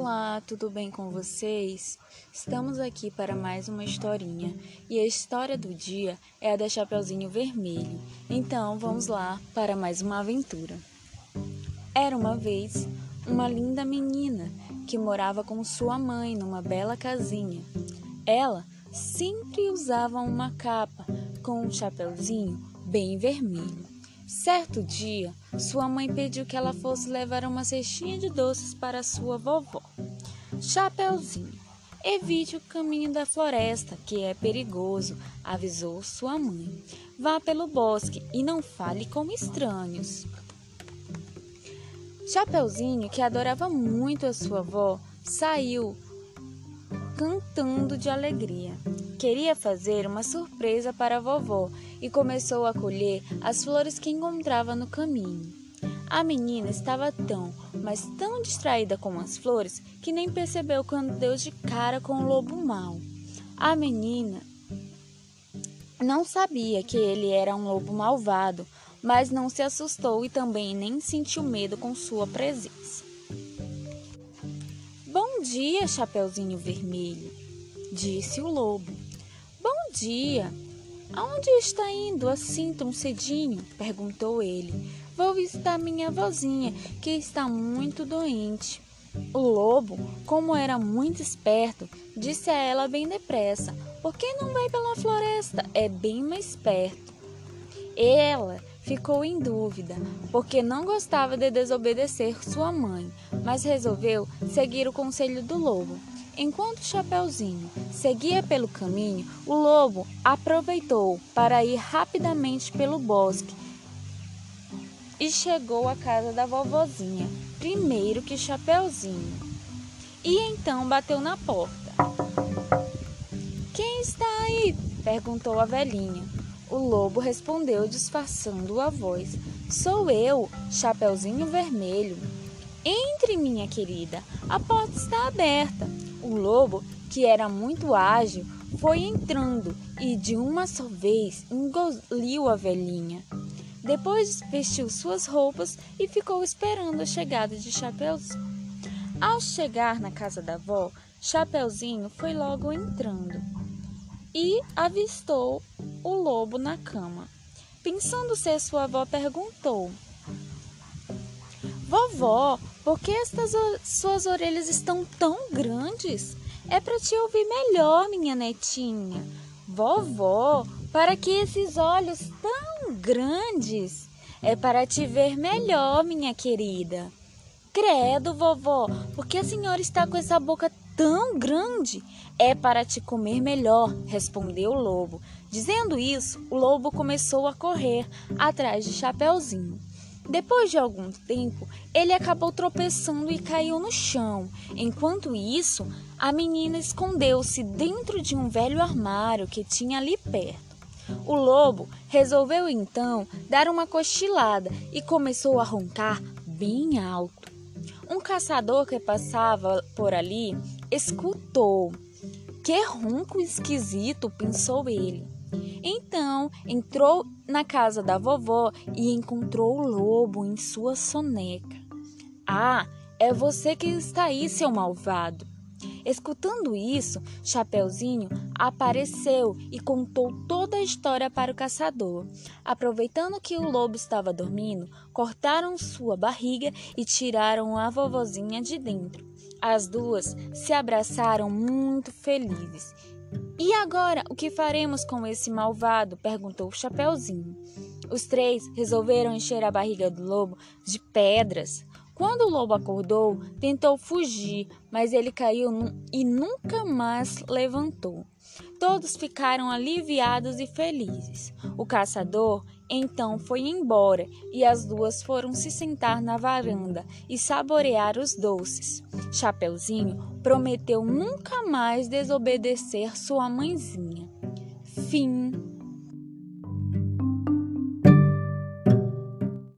Olá, tudo bem com vocês? Estamos aqui para mais uma historinha e a história do dia é a da Chapeuzinho Vermelho. Então vamos lá para mais uma aventura. Era uma vez uma linda menina que morava com sua mãe numa bela casinha. Ela sempre usava uma capa com um chapeuzinho bem vermelho. Certo dia, sua mãe pediu que ela fosse levar uma cestinha de doces para sua vovó. Chapeuzinho, evite o caminho da floresta, que é perigoso, avisou sua mãe. Vá pelo bosque e não fale com estranhos. Chapeuzinho, que adorava muito a sua avó, saiu cantando de alegria. Queria fazer uma surpresa para a vovó e começou a colher as flores que encontrava no caminho. A menina estava tão, mas tão distraída com as flores que nem percebeu quando deu de cara com o lobo mau. A menina não sabia que ele era um lobo malvado, mas não se assustou e também nem sentiu medo com sua presença. Bom dia, Chapeuzinho Vermelho, disse o lobo. Bom dia. Aonde está indo assim tão cedinho? perguntou ele. Vou visitar minha vozinha, que está muito doente. O lobo, como era muito esperto, disse a ela bem depressa: Por que não vai pela floresta? É bem mais perto. Ela ficou em dúvida, porque não gostava de desobedecer sua mãe, mas resolveu seguir o conselho do lobo. Enquanto Chapeuzinho seguia pelo caminho, o lobo aproveitou para ir rapidamente pelo bosque e chegou à casa da vovozinha, primeiro que Chapeuzinho. E então bateu na porta. Quem está aí? perguntou a velhinha. O lobo respondeu, disfarçando a voz: Sou eu, Chapeuzinho Vermelho. Entre, minha querida, a porta está aberta. O lobo, que era muito ágil, foi entrando e de uma só vez engoliu a velhinha. Depois vestiu suas roupas e ficou esperando a chegada de Chapeuzinho. Ao chegar na casa da avó, Chapeuzinho foi logo entrando e avistou o lobo na cama. Pensando ser sua avó, perguntou: Vovó, por que estas suas orelhas estão tão grandes? É para te ouvir melhor, minha netinha. Vovó, para que esses olhos tão grandes? É para te ver melhor, minha querida. Credo, vovó, porque a senhora está com essa boca tão grande? É para te comer melhor, respondeu o lobo. Dizendo isso, o lobo começou a correr atrás de Chapeuzinho. Depois de algum tempo, ele acabou tropeçando e caiu no chão. Enquanto isso, a menina escondeu-se dentro de um velho armário que tinha ali perto. O lobo resolveu então dar uma cochilada e começou a roncar bem alto. Um caçador que passava por ali escutou. Que ronco esquisito, pensou ele. Então entrou na casa da vovó e encontrou o lobo em sua soneca. Ah, é você que está aí, seu malvado. Escutando isso, Chapeuzinho apareceu e contou toda a história para o caçador. Aproveitando que o lobo estava dormindo, cortaram sua barriga e tiraram a vovozinha de dentro. As duas se abraçaram muito felizes. E agora, o que faremos com esse malvado? perguntou o Chapeuzinho. Os três resolveram encher a barriga do lobo de pedras. Quando o lobo acordou, tentou fugir, mas ele caiu e nunca mais levantou. Todos ficaram aliviados e felizes. O caçador então foi embora e as duas foram se sentar na varanda e saborear os doces. Chapeuzinho prometeu nunca mais desobedecer sua mãezinha. Fim.